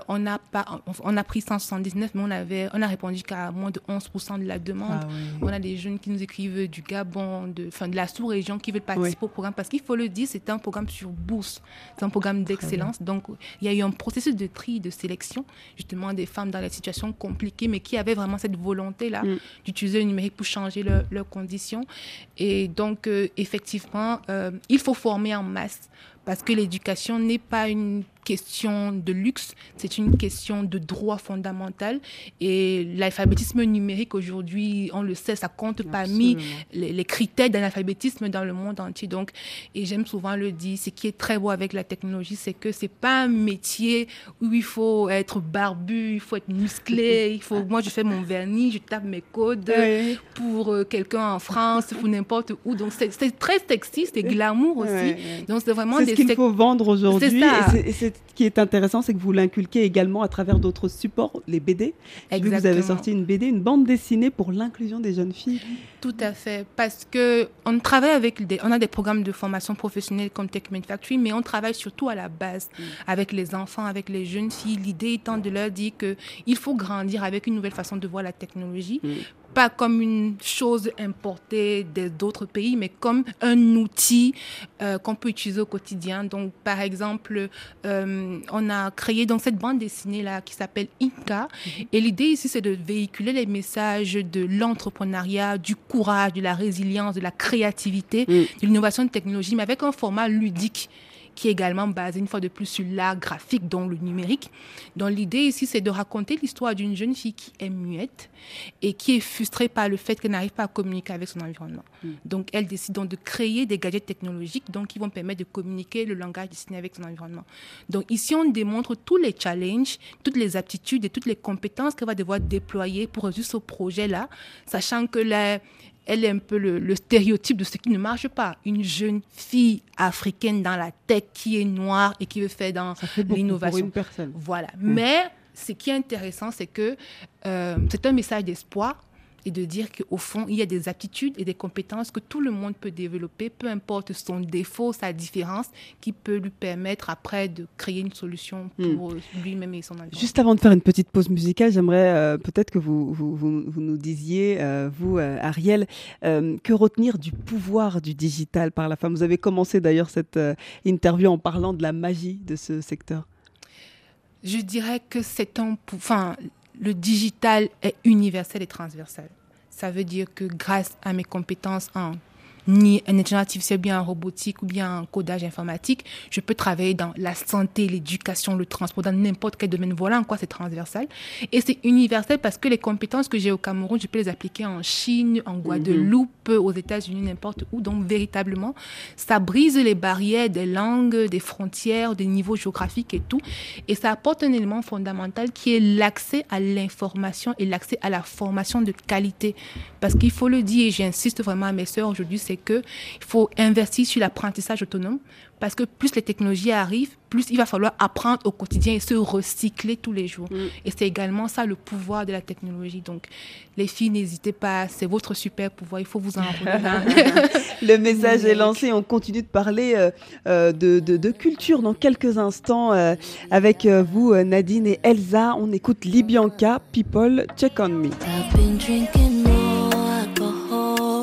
on n'a pas on, on a pris 179 mais on avait on a répondu qu'à moins de 11% de la demande. Ah on a des jeunes qui nous écrivent du Gabon de enfin de la sous-région qui veulent participer au programme parce qu'il faut le dire c'est un programme sur bourse. C'est un programme d'excellence. donc il y a eu un processus de tri de sélection justement des femmes dans les situations compliquées mais qui avaient vraiment cette volonté là Mm. d'utiliser le numérique pour changer leur- leurs conditions. Et donc, euh, effectivement, euh, il faut former en masse parce que l'éducation n'est pas une question de luxe, c'est une question de droit fondamental. Et l'alphabétisme numérique aujourd'hui, on le sait, ça compte parmi les, les critères d'analphabétisme dans le monde entier. Donc, et j'aime souvent le dire, ce qui est très beau avec la technologie, c'est que c'est pas un métier où il faut être barbu, il faut être musclé, il faut, moi je fais mon vernis, je tape mes codes pour euh, quelqu'un en France ou n'importe où. Donc c'est très sexy, c'est glamour aussi. Donc c'est vraiment C'est les qu'il faut vendre aujourd'hui. C'est Ce qui est intéressant, c'est que vous l'inculquez également à travers d'autres supports, les BD. Vu que vous avez sorti une BD, une bande dessinée pour l'inclusion des jeunes filles. Tout à fait, parce que on travaille avec des, on a des programmes de formation professionnelle comme Tech Factory, mais on travaille surtout à la base avec les enfants, avec les jeunes filles. L'idée étant de leur dire que il faut grandir avec une nouvelle façon de voir la technologie, pas comme une chose importée des- d'autres pays, mais comme un outil euh, qu'on peut utiliser au quotidien. Donc, par exemple, euh, on a créé donc cette bande dessinée là qui s'appelle Inca, et l'idée ici c'est de véhiculer les messages de l'entrepreneuriat, du courage, de la résilience, de la créativité, de l'innovation de technologie, mais avec un format ludique qui est également basé une fois de plus sur l'art graphique, dont le numérique. Donc l'idée ici, c'est de raconter l'histoire d'une jeune fille qui est muette et qui est frustrée par le fait qu'elle n'arrive pas à communiquer avec son environnement. Donc elle décide donc de créer des gadgets technologiques donc, qui vont permettre de communiquer le langage dessiné avec son environnement. Donc ici, on démontre tous les challenges, toutes les aptitudes et toutes les compétences qu'elle va devoir déployer pour résoudre ce projet-là, sachant que la, elle est un peu le, le stéréotype de ce qui ne marche pas. Une jeune fille africaine dans la tech qui est noire et qui veut faire dans l'innovation. Voilà. Mais ce qui est intéressant, c'est que euh, c'est un message d'espoir et de dire qu'au fond, il y a des aptitudes et des compétences que tout le monde peut développer, peu importe son défaut, sa différence, qui peut lui permettre après de créer une solution pour lui-même et son environnement. Juste avant de faire une petite pause musicale, j'aimerais euh, peut-être que vous, vous, vous- vous nous disiez, euh, vous, euh, Ariel, que retenir du pouvoir du digital par la femme? Vous avez commencé d'ailleurs cette interview en parlant de la magie de ce secteur. Je dirais que c'est un, enfin, le digital est universel et transversal. Ça veut dire que grâce à mes compétences en ni en intelligence artificielle, bien en robotique ou bien en codage informatique, je peux travailler dans la santé, l'éducation, le transport, dans n'importe quel domaine. Voilà en quoi c'est transversal. Et c'est universel parce que les compétences que j'ai au Cameroun, je peux les appliquer en Chine, en Guadeloupe, aux États-Unis, n'importe où. Donc, véritablement, ça brise les barrières des langues, des frontières, des niveaux géographiques et tout. Et ça apporte un élément fondamental qui est l'accès à l'information et l'accès à la formation de qualité. Parce qu'il faut le dire, et j'insiste vraiment à mes sœurs aujourd'hui, c'est que il faut investir sur l'apprentissage autonome. Parce que plus les technologies arrivent, plus il va falloir apprendre au quotidien et se recycler tous les jours. Et c'est également ça le pouvoir de la technologie. Donc, les filles, n'hésitez pas, c'est votre super pouvoir, il faut vous dans- *laughs* Le message est lancé. On continue de parler euh, euh, de, de- de culture dans quelques instants euh, avec euh, vous, Nadine et Elsa. On écoute Libianca, People, Check on Me. I've been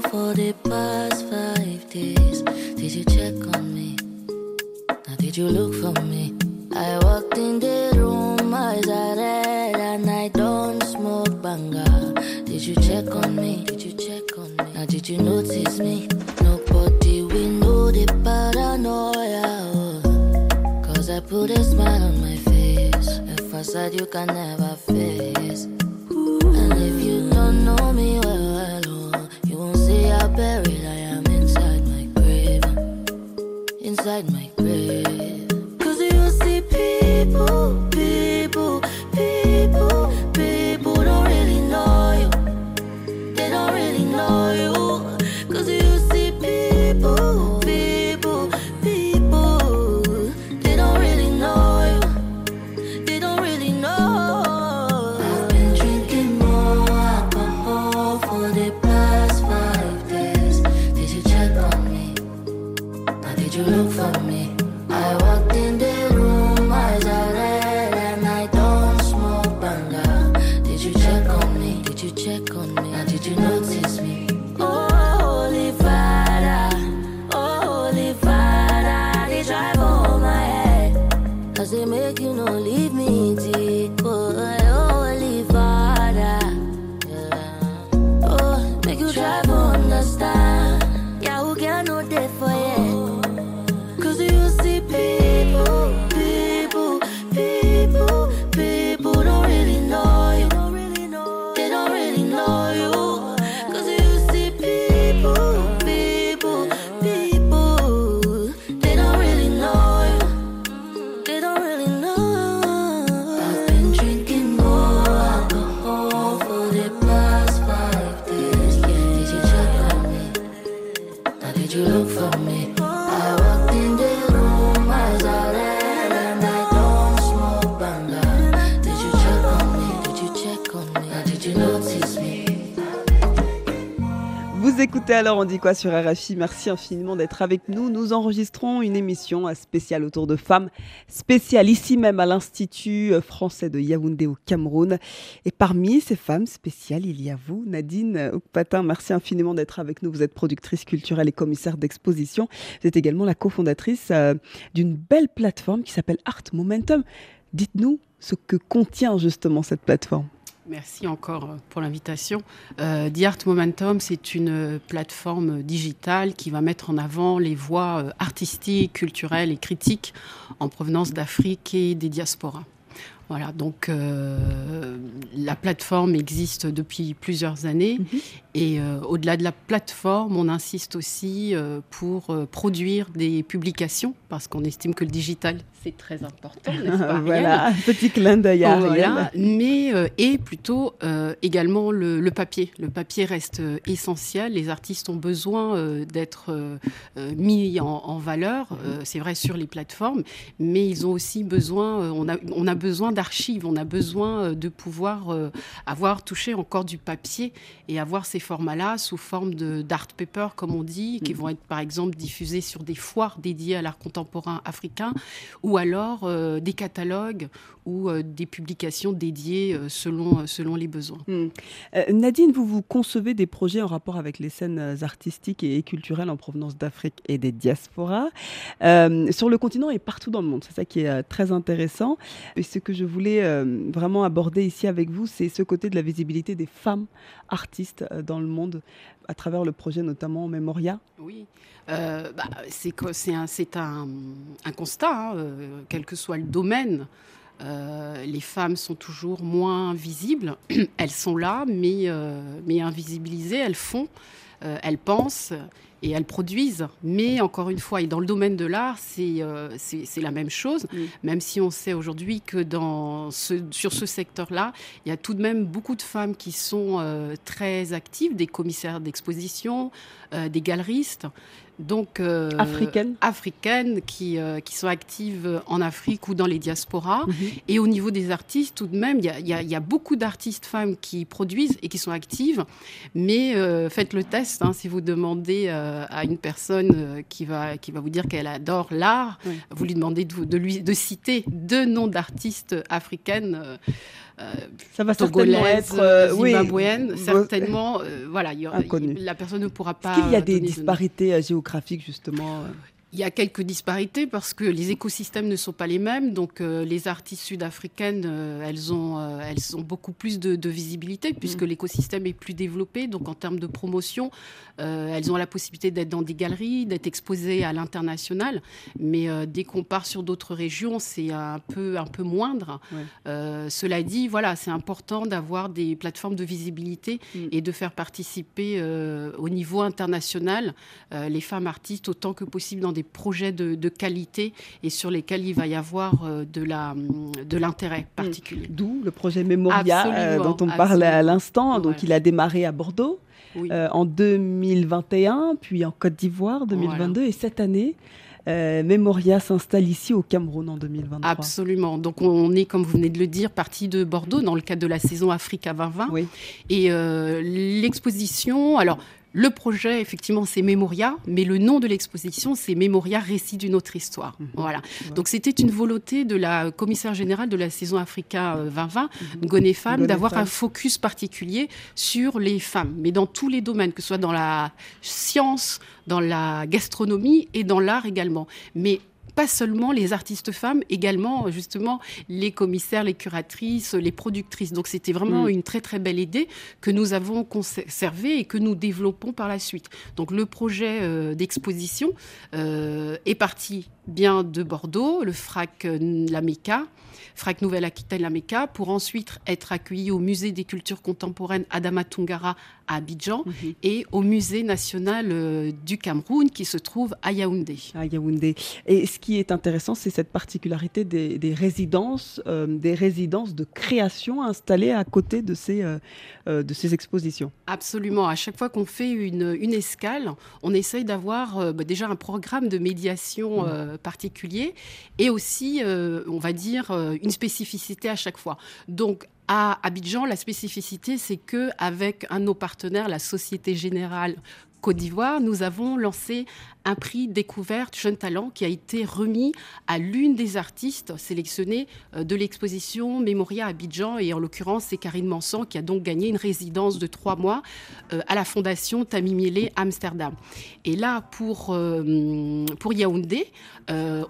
for the past five days. Did you check on me? Now did you look for me? I walked in the room, eyes are red, and I don't smoke banga. Did you check on me? Did you check on me? Now did you notice me? Nobody will know the paranoia. oh. Cause I put a smile on my face. A facade you can never face. And if you don't know me see buried I am inside my grave. Inside my grave. Cause you see people, dit quoi sur RFI Merci infiniment d'être avec nous. Nous enregistrons une émission spéciale autour de femmes, spéciale ici même à l'Institut français de Yaoundé au Cameroun. Et parmi ces femmes spéciales, il y a vous, Nadine Oukpatin. Merci infiniment d'être avec nous. Vous êtes productrice culturelle et commissaire d'exposition. Vous êtes également la cofondatrice euh, d'une belle plateforme qui s'appelle Art Momentum. Dites-nous ce que contient justement cette plateforme. Merci encore euh, pour l'invitation. Euh, The Art Momentum, c'est une plateforme digitale qui va mettre en avant les voies euh, artistiques, culturelles et critiques en provenance d'Afrique et des diasporas. Voilà, donc euh, la plateforme existe depuis plusieurs années Mhm. et euh, au-delà de la plateforme, on insiste aussi euh, pour euh, produire des publications parce qu'on estime que le digital c'est très important, n'est-ce pas *laughs* Ariel voilà, petit clin d'œil à. Voilà, mais euh, et plutôt euh, également le, le papier. Le papier reste euh, essentiel. Les artistes ont besoin euh, d'être mis en, en valeur. c'est vrai sur les plateformes, mais ils ont aussi besoin. on a on a besoin d'archives. On a besoin de pouvoir avoir touché encore du papier et avoir ces formats-là sous forme de d'art paper, comme on dit, qui vont être par exemple diffusés sur des foires dédiées à l'art contemporain africain ou alors euh, des catalogues ou euh, des publications dédiées euh, selon, euh, selon les besoins. Hmm. Nadine, vous vous concevez des projets en rapport avec les scènes artistiques et culturelles en provenance d'Afrique et des diasporas sur le continent et partout dans le monde. C'est ça qui est très intéressant. Et ce que je voulais vraiment aborder ici avec vous, c'est ce côté de la visibilité des femmes artistes dans le monde à travers le projet notamment Memoria. Oui, euh, bah, c'est un, c'est un, un constat, hein, quel que soit le domaine. Euh, les femmes sont toujours moins visibles. *clears throat* Elles sont là, mais, euh, mais invisibilisées. Elles font, euh, elles pensent et elles produisent. Mais encore une fois, et dans le domaine de l'art, c'est euh, c'est la même chose. Même si on sait aujourd'hui que dans ce, sur ce secteur-là, il y a tout de même beaucoup de femmes qui sont euh, très actives, des commissaires d'exposition, euh, des galeristes. Donc, Africaines. africaines qui, qui sont actives en Afrique ou dans les diasporas. Mhm. Et au niveau des artistes, tout de même, il y a, y a- y a beaucoup d'artistes femmes qui produisent et qui sont actives. Mais faites le test, hein, si vous demandez euh, à une personne euh, qui, va, qui va vous dire qu'elle adore l'art, Oui. vous lui demandez de, de lui, de citer deux noms d'artistes africaines. euh, Ça va certainement être euh, oui, certainement, euh, voilà, il y aura- la personne ne pourra pas. Est-ce qu'il y a des de disparités euh, géographiques justement Il y a quelques disparités parce que les écosystèmes ne sont pas les mêmes. Donc, euh, les artistes sud-africaines, euh, elles, ont, euh, elles ont beaucoup plus de, de visibilité puisque l'écosystème est plus développé. Donc, en termes de promotion, elles ont la possibilité d'être dans des galeries, d'être exposées à l'international. Mais dès qu'on part sur d'autres régions, c'est un peu, un peu moindre. Ouais. Cela dit, voilà, c'est important d'avoir des plateformes de visibilité Mm. et de faire participer au niveau international les femmes artistes autant que possible dans des projets de, de qualité et sur lesquels il va y avoir euh, de l'intérêt particulier. D'où le projet Memoria euh, dont on parlait à l'instant. Donc il a démarré à Bordeaux Oui. euh, en 2021, puis en Côte d'Ivoire 2022 et cette année. euh, Memoria s'installe ici au Cameroun en 2023. Absolument. Donc on est, comme vous venez de le dire, parti de Bordeaux dans le cadre de la saison Africa 2020. Oui. Et euh, l'exposition, alors le projet, effectivement, c'est Memoria, mais le nom de l'exposition, c'est Memoria, récit d'une autre histoire. Voilà. Donc c'était une volonté de la commissaire générale de la saison Africa euh, 2020, Ngoné Femme, Ngoné d'avoir un focus particulier sur les femmes, mais dans tous les domaines, que ce soit dans la science, dans la gastronomie et dans l'art également. Mais pas seulement les artistes femmes, également justement les commissaires, les curatrices, les productrices. Donc c'était vraiment Mm. une très très belle idée que nous avons conservée et que nous développons par la suite. Donc le projet euh, d'exposition euh, est parti bien de Bordeaux, le FRAC euh, La Mecca, FRAC Nouvelle-Aquitaine La Mecca, pour ensuite être accueilli au Musée des cultures contemporaines Adama Tungara à Abidjan Mhm. et au Musée national euh, du Cameroun qui se trouve à Yaoundé. à Yaoundé. Et ce qui est intéressant, c'est cette particularité des, des résidences, euh, des résidences de création installées à côté de ces, euh, de ces expositions. Absolument. À chaque fois qu'on fait une, une escale, on essaye d'avoir euh, bah, déjà un programme de médiation euh, particulier et aussi, on va dire, une spécificité à chaque fois. Donc, à Abidjan, la spécificité, c'est que avec un de nos partenaires, la Société Générale Côte d'Ivoire, nous avons lancé un prix découverte jeune talent qui a été remis à l'une des artistes sélectionnées euh, de l'exposition Mémoria Abidjan. Et en l'occurrence, c'est Karine Manson qui a donc gagné une résidence de trois mois euh, à la fondation Tamimiele Amsterdam. Et là, pour, euh, pour Yaoundé,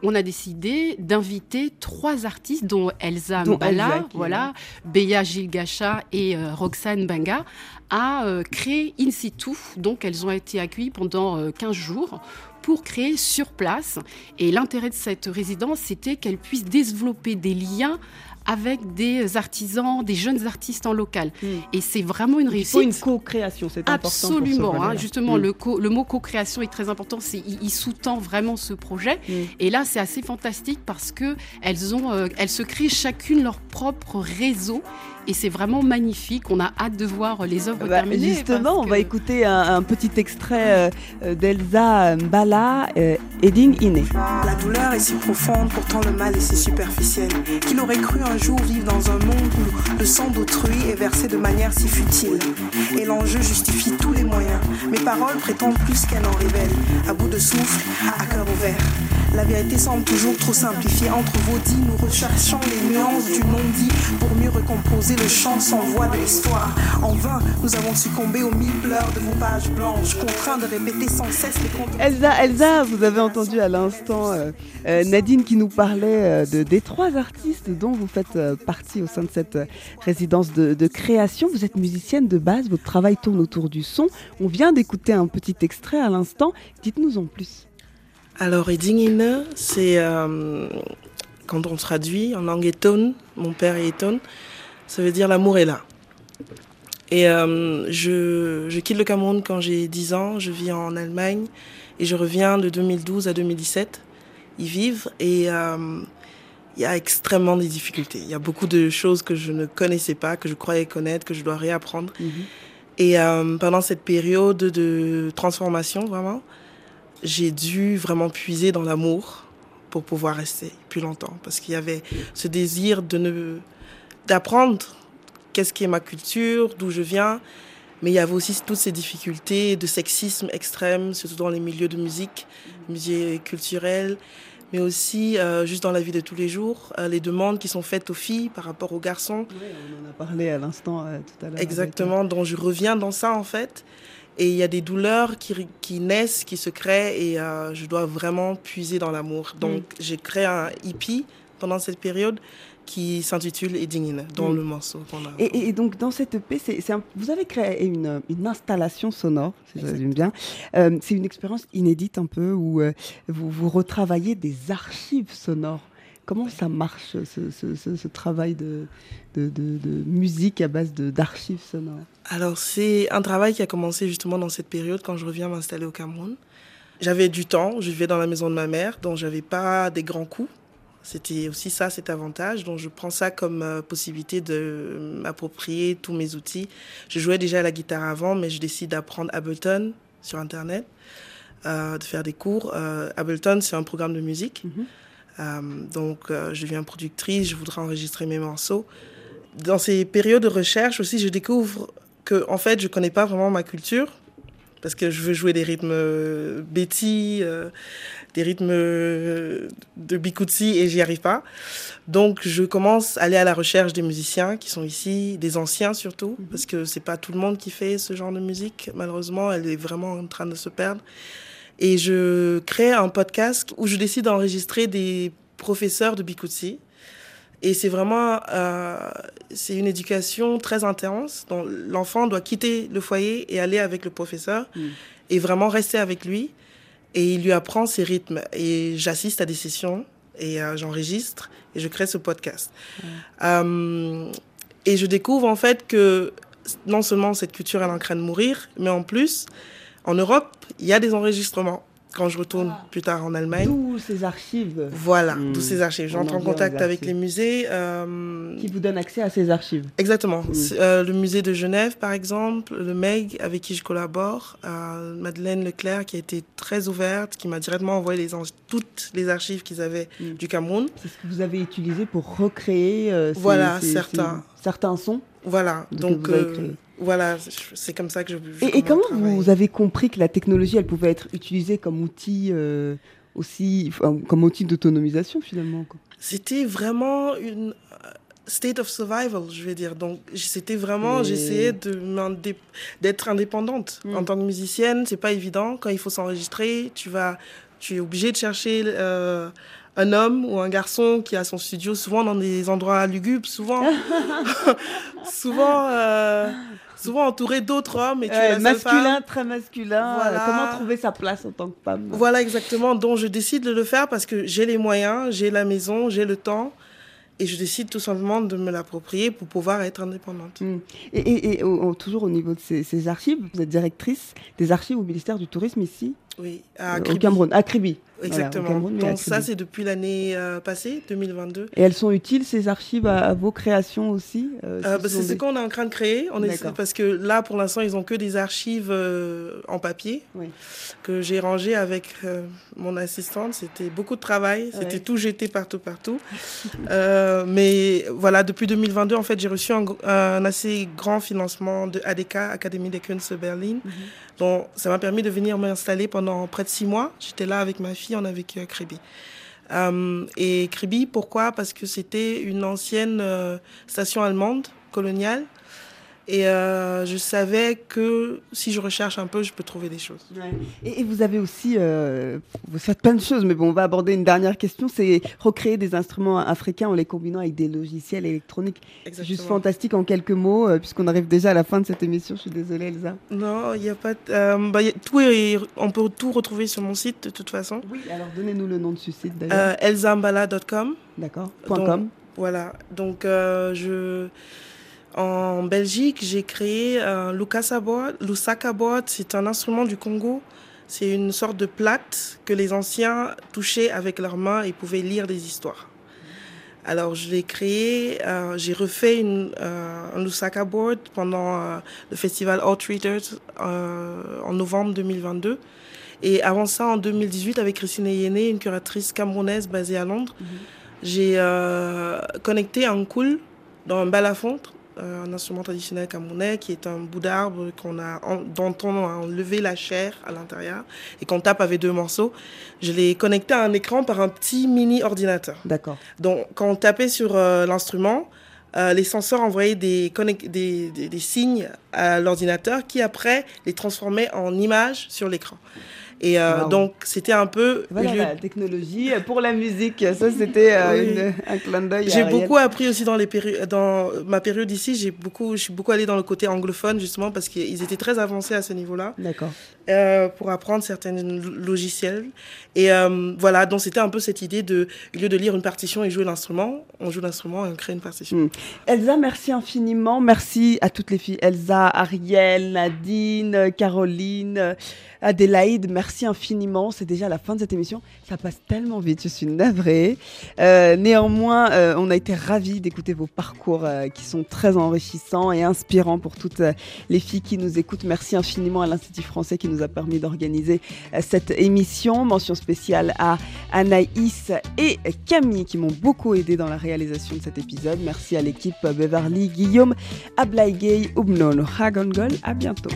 on a décidé d'inviter trois artistes, dont Elsa Dont Mbala, Elsa, voilà, Beya Gilgacha et Roxane Banga, a créé in situ. Donc, elles ont été accueillies pendant 15 jours pour créer sur place. Et l'intérêt de cette résidence, c'était qu'elle puisse développer des liens avec des artisans, des jeunes artistes en local. Mm. Et c'est vraiment une Il réussite. faut une co-création, c'est important. Absolument, hein, justement, Mm. le, co- le mot co-création est très important. C'est, il, il sous-tend vraiment ce projet. Mm. Et là, c'est assez fantastique parce que elles ont, euh, elles se créent chacune leur propre réseau. Et c'est vraiment magnifique. On a hâte de voir les œuvres Bah, terminées. justement, on que- va écouter un, un petit extrait euh, euh, d'Elsa Mbala, euh, Edding Iné. La douleur est si profonde, pourtant le mal est si superficiel. Qu'il aurait cru un jour vivre dans un monde où le sang d'autrui est versé de manière si futile. Et l'enjeu justifie tous les moyens. Mes paroles prétendent plus qu'elles n'en révèlent. À bout de souffle, à cœur ouvert. La vérité semble toujours trop simplifiée. Entre vos dits, nous recherchons les nuances du non-dit pour mieux recomposer le chant sans voix de l'histoire. En vain, nous avons succombé aux mille pleurs de vos pages blanches, contraints de répéter sans cesse les contes. Elsa, Elsa, vous avez entendu à l'instant euh, euh, Nadine qui nous parlait euh, de, des trois artistes dont vous faites partie au sein de cette résidence de, de création. Vous êtes musicienne de base, votre travail tourne autour du son. On vient d'écouter un petit extrait à l'instant. Dites-nous en plus. Alors, Edingine, c'est euh, quand on traduit en langue étonne, mon père est étonne, ça veut dire l'amour est là. Et euh, je, je quitte le Cameroun quand j'ai 10 ans, je vis en Allemagne et je reviens de 2012 à 2017 y vivre et euh, il y a extrêmement des difficultés. Il y a beaucoup de choses que je ne connaissais pas, que je croyais connaître, que je dois réapprendre. Et euh, pendant cette période de transformation, vraiment, j'ai dû vraiment puiser dans l'amour pour pouvoir rester plus longtemps. Parce qu'il y avait ce désir de ne d'apprendre qu'est-ce qui est ma culture, d'où je viens. Mais il y avait aussi toutes ces difficultés de sexisme extrême, surtout dans les milieux de musique, milieux culturels, mais aussi euh, juste dans la vie de tous les jours, euh, les demandes qui sont faites aux filles par rapport aux garçons. on en a parlé à l'instant euh, tout à l'heure. Exactement, dont je reviens dans ça en fait. Et il y a des douleurs qui, qui naissent, qui se créent, et euh, je dois vraiment puiser dans l'amour. Donc j'ai créé un hippie pendant cette période qui s'intitule Edingine, dans Mm. le morceau qu'on a. Et, donc dans cette EP, un- vous avez créé une, une installation sonore, si je résume bien. Euh, c'est une expérience inédite un peu où euh, vous, vous retravaillez des archives sonores. Comment ça marche ce, ce- ce- ce travail de, de, de- de musique à base de, d'archives sonores? Alors, c'est un travail qui a commencé justement dans cette période quand je reviens m'installer au Cameroun. J'avais du temps, je vivais dans la maison de ma mère, donc j'avais pas des grands coûts. C'était aussi ça, cet avantage. Donc, je prends ça comme euh, possibilité de m'approprier tous mes outils. Je jouais déjà à la guitare avant, mais je décide d'apprendre Ableton sur Internet, euh, de faire des cours. Euh, Ableton, c'est un programme de musique. Euh, donc, euh, je deviens productrice, je voudrais enregistrer mes morceaux. Dans ces périodes de recherche aussi, je découvre que, en fait, je connais pas vraiment ma culture parce que je veux jouer des rythmes euh, Betty, euh, des rythmes euh, de Bikutsi et j'y arrive pas. Donc, je commence à aller à la recherche des musiciens qui sont ici, des anciens surtout, parce que c'est pas tout le monde qui fait ce genre de musique. Malheureusement, elle est vraiment en train de se perdre. Et je crée un podcast où je décide d'enregistrer des professeurs de Bikutsi. Et c'est vraiment euh, c'est une éducation très intense. dont L'enfant doit quitter le foyer et aller avec le professeur et vraiment rester avec lui. Et il lui apprend ses rythmes. Et j'assiste à des sessions et euh, j'enregistre et je crée ce podcast. Euh, et je découvre en fait que non seulement cette culture elle est en train de mourir, mais en plus, en Europe, il y a des enregistrements. Quand je retourne plus tard en Allemagne. D'où ces archives. Voilà, Hmm. d'où ces archives. J'entre en contact avec les musées. euh, Qui vous donne accès à ces archives Exactement. Mm. C'est, euh, le musée de Genève, par exemple, le MEG, avec qui je collabore, euh, Madeleine Leclerc, qui a été très ouverte, qui m'a directement envoyé les en- toutes les archives qu'ils avaient Mm. du Cameroun. C'est ce que vous avez utilisé pour recréer euh, ces- Voilà, ces- certains. ces- certains sons Voilà, que donc voilà, c'est comme ça que je. je Et, et comment vous avez compris que la technologie, elle pouvait être utilisée comme outil euh, aussi, comme outil d'autonomisation finalement C'était vraiment une euh, state of survival, je vais dire. Donc, c'était vraiment, Et- j'essayais d'être indépendante. Mm. En tant que musicienne, c'est pas évident. Quand il faut s'enregistrer, tu vas, tu es obligé de chercher euh, un homme ou un garçon qui a son studio, souvent dans des endroits lugubres, souvent, *laughs* *laughs* souvent, euh, souvent entouré d'autres hommes. Et tu es la Masculin, femme. très masculin. Voilà. euh, Comment trouver sa place en tant que femme? Voilà exactement. Donc je décide de le faire parce que j'ai les moyens, j'ai la maison, j'ai le temps. Et je décide tout simplement de me l'approprier pour pouvoir être indépendante. Mm. Et, et- et au- au- toujours au niveau de ces, ces archives, vous êtes directrice des archives au ministère du Tourisme ici? Oui, euh, à au Kribi. Cameroun, à Kribi. Voilà, Exactement. Cameroun, Donc ça, c'est depuis l'année euh, passée, 2022. Et elles sont utiles ces archives à, à vos créations aussi euh, Euh, bah, c'est ce qu'on est en train de créer. On est, parce que là, pour l'instant, ils ont que des archives euh, en papier Oui. que j'ai rangées avec euh, mon assistante. C'était beaucoup de travail. C'était Ouais. tout jeté partout, partout. *laughs* Mais voilà, depuis 2022, en fait, j'ai reçu un assez grand financement de ADK, Académie des Kunst Berlin. Mhm. Donc, ça m'a permis de venir m'installer pendant près de six mois. J'étais là avec ma fille, on a vécu à Kribi. Et Kribi, pourquoi? Parce que c'était une ancienne euh, station allemande coloniale. Et euh, je savais que si je recherche un peu, je peux trouver des choses. Ouais. Et, et vous avez aussi, euh, vous faites plein de choses, mais bon, on va aborder une dernière question, c'est recréer des instruments africains en les combinant avec des logiciels électroniques. C'est juste fantastique en quelques mots, euh, puisqu'on arrive déjà à la fin de cette émission. Je suis désolée, Elsa. Non, il n'y a pas. bah, y a- tout est- on peut tout retrouver sur mon site de toute façon. Oui, alors donnez-nous le nom de ce site d'ailleurs. Elzambala.com. D'accord. .com. Voilà. Donc, je. En Belgique, j'ai créé un board. Lusaka board, c'est un instrument du Congo. C'est une sorte de plate que les anciens touchaient avec leurs mains et pouvaient lire des histoires. Alors, je l'ai créé, euh, j'ai refait une, euh, un Lusaka board pendant euh, le festival Alt Readers euh, en novembre 2022. Et avant ça, en 2018, avec Christine Yéné, une curatrice camerounaise basée à Londres, j'ai euh, connecté un koul dans un balafon, euh, un instrument traditionnel camerounais qui est un bout d'arbre qu'on a, dont on a enlevé la chair à l'intérieur et qu'on tape avec deux morceaux. Je l'ai connecté à un écran par un petit mini ordinateur. D'accord. Donc, quand on tapait sur euh, l'instrument, euh, les senseurs envoyaient des, connec- des, des- des signes à l'ordinateur qui, après, les transformait en images sur l'écran. Et euh, Wow. donc, c'était un peu... Voilà la technologie pour la musique. Ça, c'était euh, Oui. un clin d'œil. J'ai beaucoup appris aussi dans, les péri- dans ma période ici. J'ai beaucoup, je suis beaucoup allée dans le côté anglophone, justement, parce qu'ils étaient très avancés à ce niveau-là. D'accord. euh, pour apprendre certains lo- logiciels. Et voilà, donc c'était un peu cette idée de, au lieu de lire une partition et jouer l'instrument, on joue l'instrument et on crée une partition. Mm. Elsa, merci infiniment. Merci à toutes les filles. Elsa, Ariel, Nadine, Caroline, Adélaïde, merci infiniment. C'est déjà la fin de cette émission. Ça passe tellement vite, je suis navrée. Euh, néanmoins, euh, on a été ravis d'écouter vos parcours euh, qui sont très enrichissants et inspirants pour toutes les filles qui nous écoutent. Merci infiniment à l'Institut français qui nous a permis d'organiser cette émission. Mention spéciale à Anaïs et Camille qui m'ont beaucoup aidé dans la réalisation de cet épisode. Merci à l'équipe Beverly, Guillaume, Ablaïgay, Oubnon, Hagongol. À bientôt.